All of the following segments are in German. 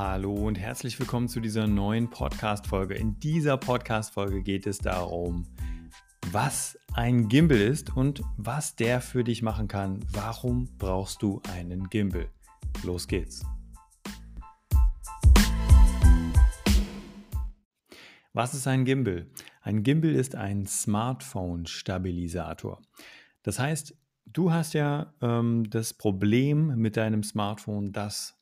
Hallo und herzlich willkommen zu dieser neuen Podcast-Folge. In dieser Podcast-Folge geht es darum, was ein Gimbal ist und was der für dich machen kann. Warum brauchst du einen Gimbal? Los geht's. Was ist ein Gimbal? Ein Gimbal ist ein Smartphone-Stabilisator. Das heißt, du hast ja ähm, das Problem mit deinem Smartphone, dass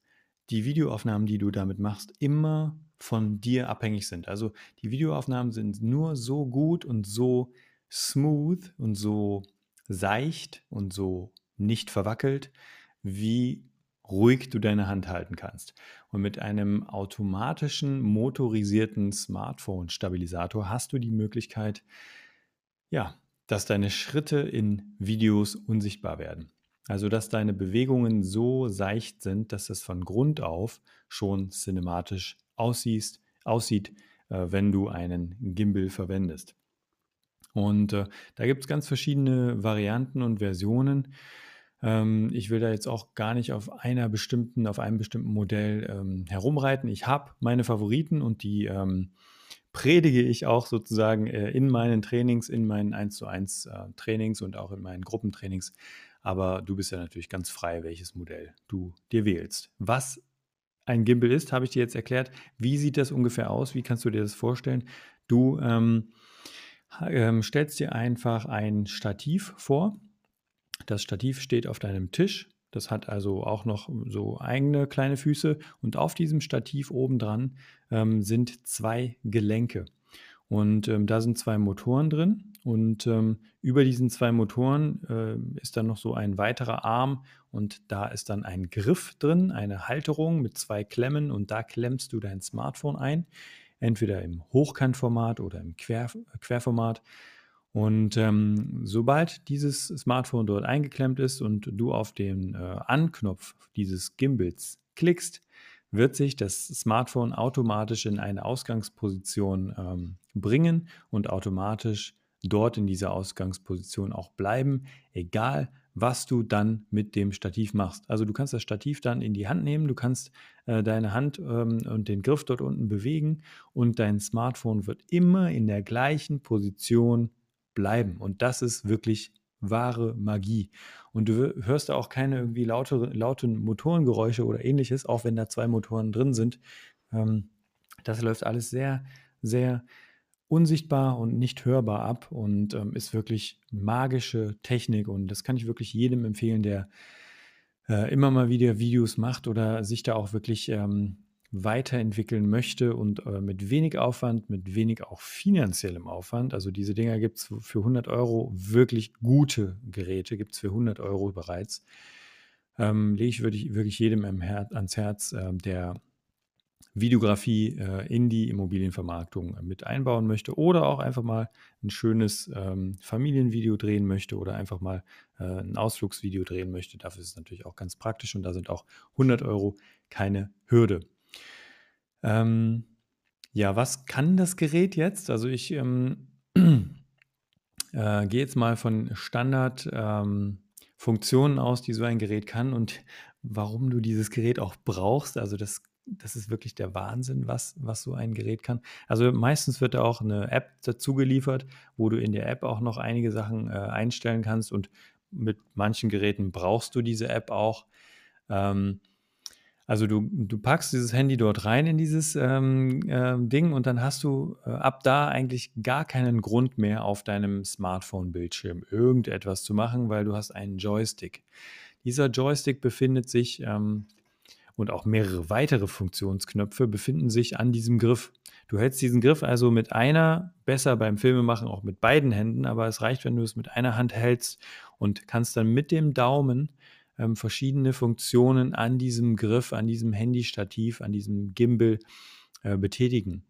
die Videoaufnahmen, die du damit machst, immer von dir abhängig sind. Also die Videoaufnahmen sind nur so gut und so smooth und so seicht und so nicht verwackelt, wie ruhig du deine Hand halten kannst. Und mit einem automatischen motorisierten Smartphone-Stabilisator hast du die Möglichkeit, ja, dass deine Schritte in Videos unsichtbar werden. Also, dass deine Bewegungen so seicht sind, dass es von Grund auf schon cinematisch aussiehst, aussieht, äh, wenn du einen Gimbal verwendest. Und äh, da gibt es ganz verschiedene Varianten und Versionen. Ähm, ich will da jetzt auch gar nicht auf einer bestimmten, auf einem bestimmten Modell ähm, herumreiten. Ich habe meine Favoriten und die ähm, predige ich auch sozusagen äh, in meinen Trainings, in meinen 1 zu 1 äh, Trainings und auch in meinen Gruppentrainings aber du bist ja natürlich ganz frei, welches Modell du dir wählst. Was ein Gimbal ist, habe ich dir jetzt erklärt. Wie sieht das ungefähr aus? Wie kannst du dir das vorstellen? Du ähm, ähm, stellst dir einfach ein Stativ vor. Das Stativ steht auf deinem Tisch. Das hat also auch noch so eigene kleine Füße. Und auf diesem Stativ obendran ähm, sind zwei Gelenke. Und ähm, da sind zwei Motoren drin. Und ähm, über diesen zwei Motoren äh, ist dann noch so ein weiterer Arm und da ist dann ein Griff drin, eine Halterung mit zwei Klemmen und da klemmst du dein Smartphone ein, entweder im Hochkantformat oder im Quer, Querformat. Und ähm, sobald dieses Smartphone dort eingeklemmt ist und du auf den äh, Anknopf dieses Gimbals klickst, wird sich das Smartphone automatisch in eine Ausgangsposition ähm, bringen und automatisch dort in dieser Ausgangsposition auch bleiben, egal was du dann mit dem Stativ machst. Also du kannst das Stativ dann in die Hand nehmen, du kannst äh, deine Hand ähm, und den Griff dort unten bewegen und dein Smartphone wird immer in der gleichen Position bleiben. Und das ist wirklich wahre Magie. Und du hörst da auch keine irgendwie laute, lauten Motorengeräusche oder ähnliches, auch wenn da zwei Motoren drin sind. Ähm, das läuft alles sehr, sehr unsichtbar und nicht hörbar ab und ähm, ist wirklich magische Technik und das kann ich wirklich jedem empfehlen, der äh, immer mal wieder Videos macht oder sich da auch wirklich ähm, weiterentwickeln möchte und äh, mit wenig Aufwand, mit wenig auch finanziellem Aufwand. Also diese Dinger gibt es für 100 Euro, wirklich gute Geräte gibt es für 100 Euro bereits. Ähm, lege ich wirklich, wirklich jedem ans Herz, äh, der Videografie äh, in die Immobilienvermarktung äh, mit einbauen möchte oder auch einfach mal ein schönes ähm, Familienvideo drehen möchte oder einfach mal äh, ein Ausflugsvideo drehen möchte. Dafür ist es natürlich auch ganz praktisch und da sind auch 100 Euro keine Hürde. Ähm, ja, was kann das Gerät jetzt? Also ich ähm, äh, gehe jetzt mal von Standardfunktionen ähm, aus, die so ein Gerät kann und warum du dieses Gerät auch brauchst. Also das das ist wirklich der Wahnsinn, was, was so ein Gerät kann. Also meistens wird da auch eine App dazu geliefert, wo du in der App auch noch einige Sachen äh, einstellen kannst und mit manchen Geräten brauchst du diese App auch. Ähm, also du, du packst dieses Handy dort rein in dieses ähm, äh, Ding und dann hast du äh, ab da eigentlich gar keinen Grund mehr auf deinem Smartphone-Bildschirm irgendetwas zu machen, weil du hast einen Joystick. Dieser Joystick befindet sich ähm, und auch mehrere weitere Funktionsknöpfe befinden sich an diesem Griff. Du hältst diesen Griff also mit einer, besser beim Filmemachen auch mit beiden Händen, aber es reicht, wenn du es mit einer Hand hältst und kannst dann mit dem Daumen ähm, verschiedene Funktionen an diesem Griff, an diesem Handystativ, an diesem Gimbal äh, betätigen.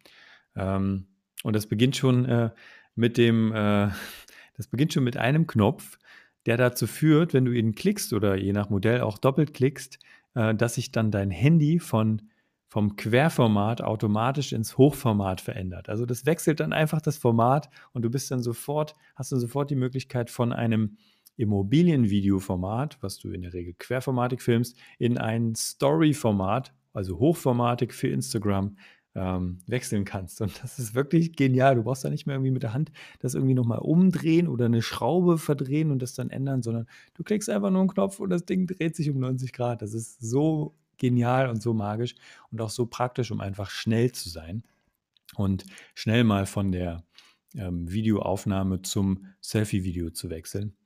Ähm, und das beginnt schon äh, mit dem, äh, das beginnt schon mit einem Knopf, der dazu führt, wenn du ihn klickst oder je nach Modell auch doppelt klickst, äh, dass sich dann dein Handy von, vom Querformat automatisch ins Hochformat verändert. Also das wechselt dann einfach das Format und du bist dann sofort, hast dann sofort die Möglichkeit von einem Immobilienvideoformat, was du in der Regel Querformatik filmst, in ein Story-Format, also hochformatig für Instagram ähm, wechseln kannst. Und das ist wirklich genial. Du brauchst da nicht mehr irgendwie mit der Hand das irgendwie nochmal umdrehen oder eine Schraube verdrehen und das dann ändern, sondern du klickst einfach nur einen Knopf und das Ding dreht sich um 90 Grad. Das ist so genial und so magisch und auch so praktisch, um einfach schnell zu sein und schnell mal von der ähm, Videoaufnahme zum Selfie-Video zu wechseln.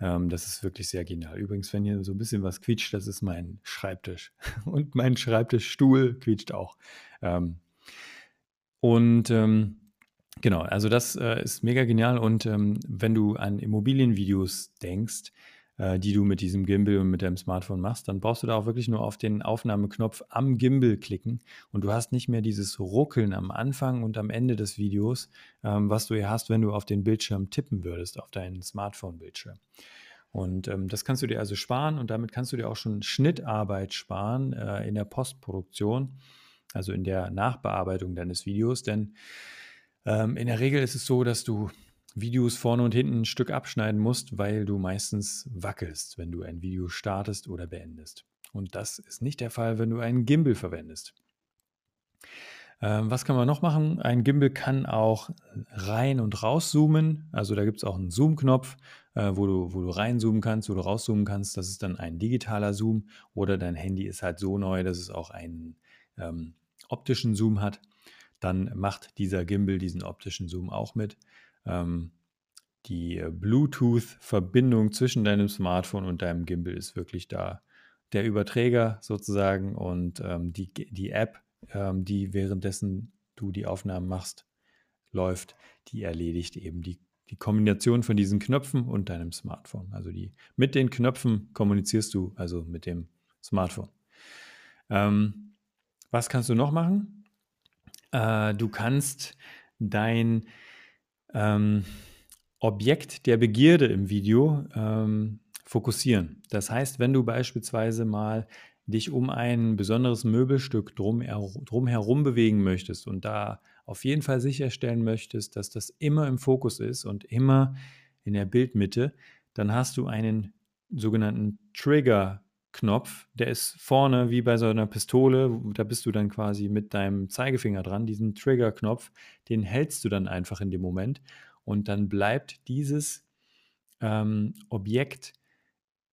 Ähm, das ist wirklich sehr genial. Übrigens, wenn hier so ein bisschen was quietscht, das ist mein Schreibtisch. Und mein Schreibtischstuhl quietscht auch. Ähm, und ähm, genau, also das äh, ist mega genial. Und ähm, wenn du an Immobilienvideos denkst, äh, die du mit diesem Gimbal und mit deinem Smartphone machst, dann brauchst du da auch wirklich nur auf den Aufnahmeknopf am Gimbal klicken und du hast nicht mehr dieses Ruckeln am Anfang und am Ende des Videos, ähm, was du ja hast, wenn du auf den Bildschirm tippen würdest, auf deinen Smartphone-Bildschirm. Und ähm, das kannst du dir also sparen und damit kannst du dir auch schon Schnittarbeit sparen äh, in der Postproduktion also in der Nachbearbeitung deines Videos. Denn ähm, in der Regel ist es so, dass du Videos vorne und hinten ein Stück abschneiden musst, weil du meistens wackelst, wenn du ein Video startest oder beendest. Und das ist nicht der Fall, wenn du einen Gimbal verwendest. Ähm, was kann man noch machen? Ein Gimbal kann auch rein und rauszoomen. Also da gibt es auch einen Zoom-Knopf, äh, wo, du, wo du reinzoomen kannst, wo du rauszoomen kannst. Das ist dann ein digitaler Zoom. Oder dein Handy ist halt so neu, dass es auch einen ähm, optischen Zoom hat, dann macht dieser Gimbal diesen optischen Zoom auch mit. Ähm, die äh, Bluetooth-Verbindung zwischen deinem Smartphone und deinem Gimbal ist wirklich da der Überträger sozusagen und ähm, die, die App, ähm, die währenddessen du die Aufnahmen machst, läuft, die erledigt eben die, die Kombination von diesen Knöpfen und deinem Smartphone. Also die mit den Knöpfen kommunizierst du also mit dem Smartphone. Ähm, was kannst du noch machen? Äh, du kannst dein ähm, Objekt der Begierde im Video ähm, fokussieren. Das heißt, wenn du beispielsweise mal dich um ein besonderes Möbelstück drum, drumherum bewegen möchtest und da auf jeden Fall sicherstellen möchtest, dass das immer im Fokus ist und immer in der Bildmitte, dann hast du einen sogenannten Trigger Knopf, der ist vorne wie bei so einer Pistole, da bist du dann quasi mit deinem Zeigefinger dran, diesen Trigger-Knopf, den hältst du dann einfach in dem Moment. Und dann bleibt dieses ähm, Objekt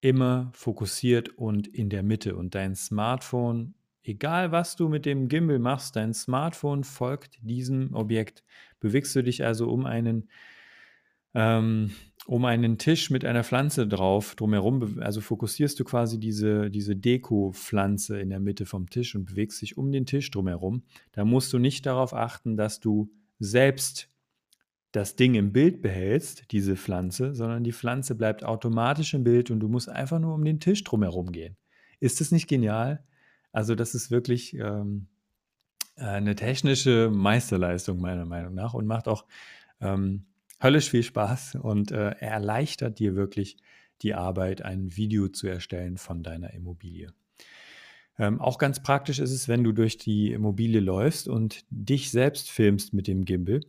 immer fokussiert und in der Mitte. Und dein Smartphone, egal was du mit dem Gimbal machst, dein Smartphone folgt diesem Objekt. Bewegst du dich also um einen ähm, um einen Tisch mit einer Pflanze drauf drumherum, also fokussierst du quasi diese, diese Deko-Pflanze in der Mitte vom Tisch und bewegst dich um den Tisch drumherum. Da musst du nicht darauf achten, dass du selbst das Ding im Bild behältst, diese Pflanze, sondern die Pflanze bleibt automatisch im Bild und du musst einfach nur um den Tisch drumherum gehen. Ist das nicht genial? Also das ist wirklich ähm, eine technische Meisterleistung meiner Meinung nach und macht auch ähm, höllisch viel Spaß und äh, er erleichtert dir wirklich die Arbeit, ein Video zu erstellen von deiner Immobilie. Ähm, auch ganz praktisch ist es, wenn du durch die Immobilie läufst und dich selbst filmst mit dem Gimbal,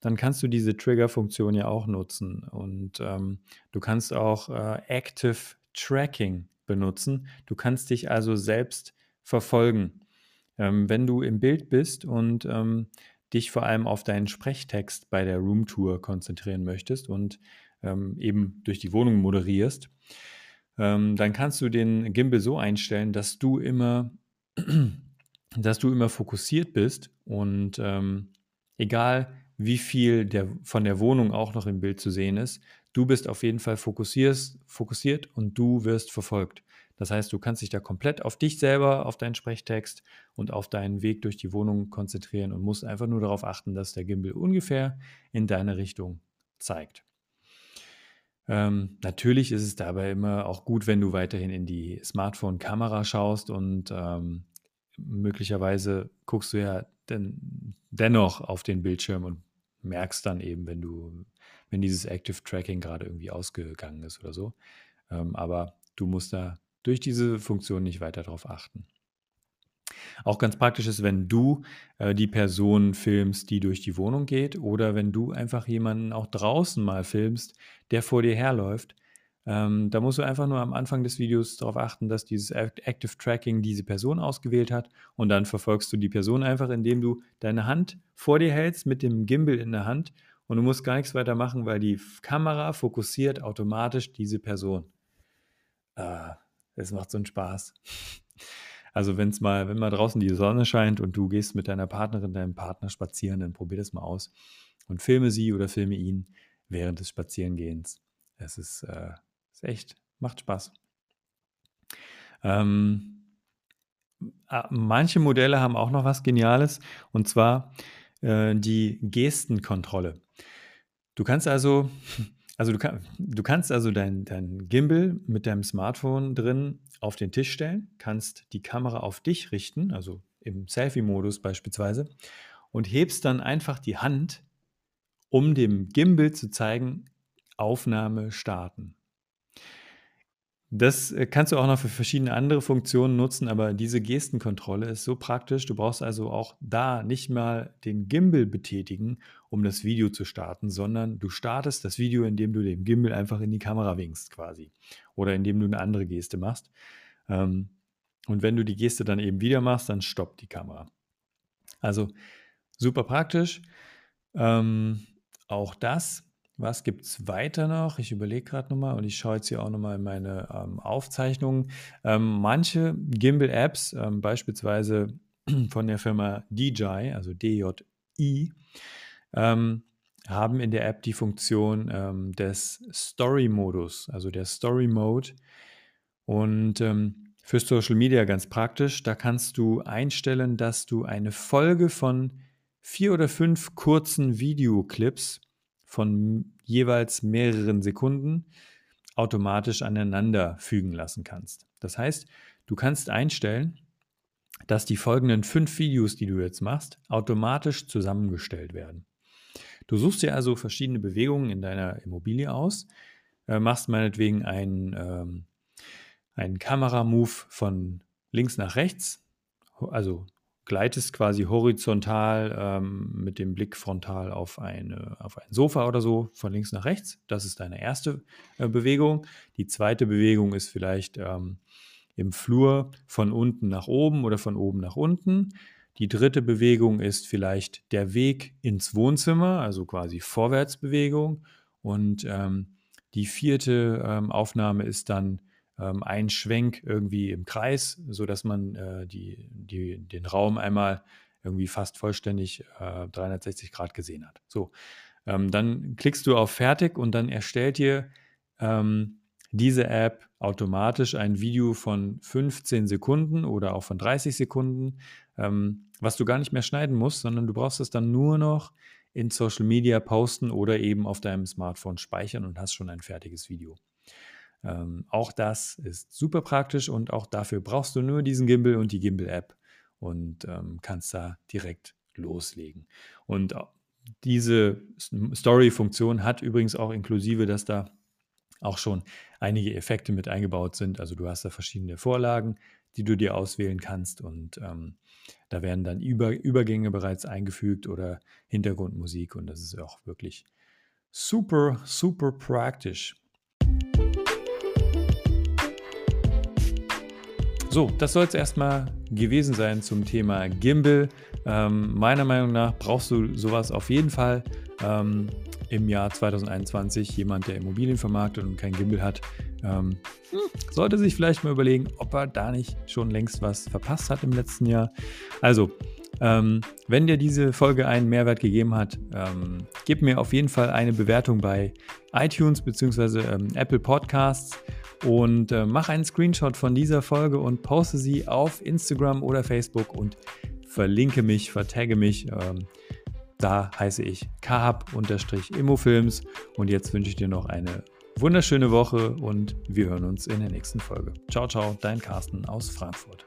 dann kannst du diese Trigger-Funktion ja auch nutzen. Und ähm, du kannst auch äh, Active Tracking benutzen. Du kannst dich also selbst verfolgen. Ähm, wenn du im Bild bist und ähm, dich vor allem auf deinen Sprechtext bei der Roomtour konzentrieren möchtest und ähm, eben durch die Wohnung moderierst, ähm, dann kannst du den Gimbal so einstellen, dass du immer, dass du immer fokussiert bist und ähm, egal wie viel der, von der Wohnung auch noch im Bild zu sehen ist, du bist auf jeden Fall fokussiert, fokussiert und du wirst verfolgt. Das heißt, du kannst dich da komplett auf dich selber, auf deinen Sprechtext und auf deinen Weg durch die Wohnung konzentrieren und musst einfach nur darauf achten, dass der Gimbal ungefähr in deine Richtung zeigt. Ähm, natürlich ist es dabei immer auch gut, wenn du weiterhin in die Smartphone-Kamera schaust und ähm, möglicherweise guckst du ja den, dennoch auf den Bildschirm und merkst dann eben, wenn du, wenn dieses Active Tracking gerade irgendwie ausgegangen ist oder so. Ähm, aber du musst da durch diese Funktion nicht weiter darauf achten. Auch ganz praktisch ist, wenn du äh, die Person filmst, die durch die Wohnung geht, oder wenn du einfach jemanden auch draußen mal filmst, der vor dir herläuft, Ähm, da musst du einfach nur am Anfang des Videos darauf achten, dass dieses Active Tracking diese Person ausgewählt hat und dann verfolgst du die Person einfach, indem du deine Hand vor dir hältst mit dem Gimbal in der Hand und du musst gar nichts weiter machen, weil die Kamera fokussiert automatisch diese Person. Ah, das macht so einen Spaß. Also wenn es mal, wenn mal draußen die Sonne scheint und du gehst mit deiner Partnerin, deinem Partner spazieren, dann probier das mal aus und filme sie oder filme ihn während des Spazierengehens. Es ist, äh, ist echt, macht Spaß. Ähm, manche Modelle haben auch noch was Geniales und zwar äh, die Gestenkontrolle. Du kannst also, also du, kann, du kannst also dein, dein Gimbal mit deinem Smartphone drin auf den Tisch stellen, kannst die Kamera auf dich richten, also im Selfie-Modus beispielsweise, und hebst dann einfach die Hand, um dem Gimbal zu zeigen, Aufnahme starten. Das äh, kannst du auch noch für verschiedene andere Funktionen nutzen, aber diese Gestenkontrolle ist so praktisch. Du brauchst also auch da nicht mal den Gimbal betätigen, um das Video zu starten, sondern du startest das Video, indem du dem Gimbal einfach in die Kamera winkst quasi oder indem du eine andere Geste machst. Ähm, und wenn du die Geste dann eben wieder machst, dann stoppt die Kamera. Also super praktisch. Ähm, auch das was gibt es weiter noch? Ich überlege gerade nochmal und ich schaue jetzt hier auch nochmal in meine ähm, Aufzeichnungen. Ähm, manche Gimbal-Apps, ähm, beispielsweise von der Firma DJI, also DJI, ähm, haben in der App die Funktion ähm, des Story-Modus, also der Story-Mode. Und ähm, für Social Media ganz praktisch, da kannst du einstellen, dass du eine Folge von vier oder fünf kurzen Videoclips von jeweils mehreren Sekunden automatisch aneinander fügen lassen kannst. Das heißt, du kannst einstellen, dass die folgenden fünf Videos, die du jetzt machst, automatisch zusammengestellt werden. Du suchst dir also verschiedene Bewegungen in deiner Immobilie aus, äh, machst meinetwegen einen, ähm, einen Kameramove von links nach rechts, also gleitest quasi horizontal ähm, mit dem Blick frontal auf, eine, auf ein Sofa oder so, von links nach rechts. Das ist deine erste äh, Bewegung. Die zweite Bewegung ist vielleicht ähm, im Flur von unten nach oben oder von oben nach unten. Die dritte Bewegung ist vielleicht der Weg ins Wohnzimmer, also quasi Vorwärtsbewegung. Und ähm, die vierte ähm, Aufnahme ist dann ähm, ein Schwenk irgendwie im Kreis, sodass man äh, die, die, den Raum einmal irgendwie fast vollständig äh, 360 Grad gesehen hat. So, ähm, dann klickst du auf Fertig und dann erstellt dir ähm, diese App automatisch ein Video von 15 Sekunden oder auch von 30 Sekunden, ähm, was du gar nicht mehr schneiden musst, sondern du brauchst es dann nur noch in Social Media posten oder eben auf deinem Smartphone speichern und hast schon ein fertiges Video. Ähm, auch das ist super praktisch und auch dafür brauchst du nur diesen Gimbal und die Gimbal-App und ähm, kannst da direkt loslegen. Und diese Story-Funktion hat übrigens auch inklusive, dass da auch schon einige Effekte mit eingebaut sind. Also du hast da verschiedene Vorlagen, die du dir auswählen kannst und ähm, da werden dann Über Übergänge bereits eingefügt oder Hintergrundmusik und das ist auch wirklich super, super praktisch. So, das soll es erstmal gewesen sein zum Thema Gimbal. Ähm, meiner Meinung nach brauchst du sowas auf jeden Fall ähm, im Jahr 2021. Jemand, der Immobilien vermarktet und kein Gimbal hat, ähm, sollte sich vielleicht mal überlegen, ob er da nicht schon längst was verpasst hat im letzten Jahr. Also, ähm, wenn dir diese Folge einen Mehrwert gegeben hat, ähm, gib mir auf jeden Fall eine Bewertung bei iTunes bzw. Ähm, Apple Podcasts und äh, mach einen Screenshot von dieser Folge und poste sie auf Instagram oder Facebook und verlinke mich, vertagge mich. Ähm, da heiße ich kahab-immofilms und jetzt wünsche ich dir noch eine wunderschöne Woche und wir hören uns in der nächsten Folge. Ciao, ciao, dein Carsten aus Frankfurt.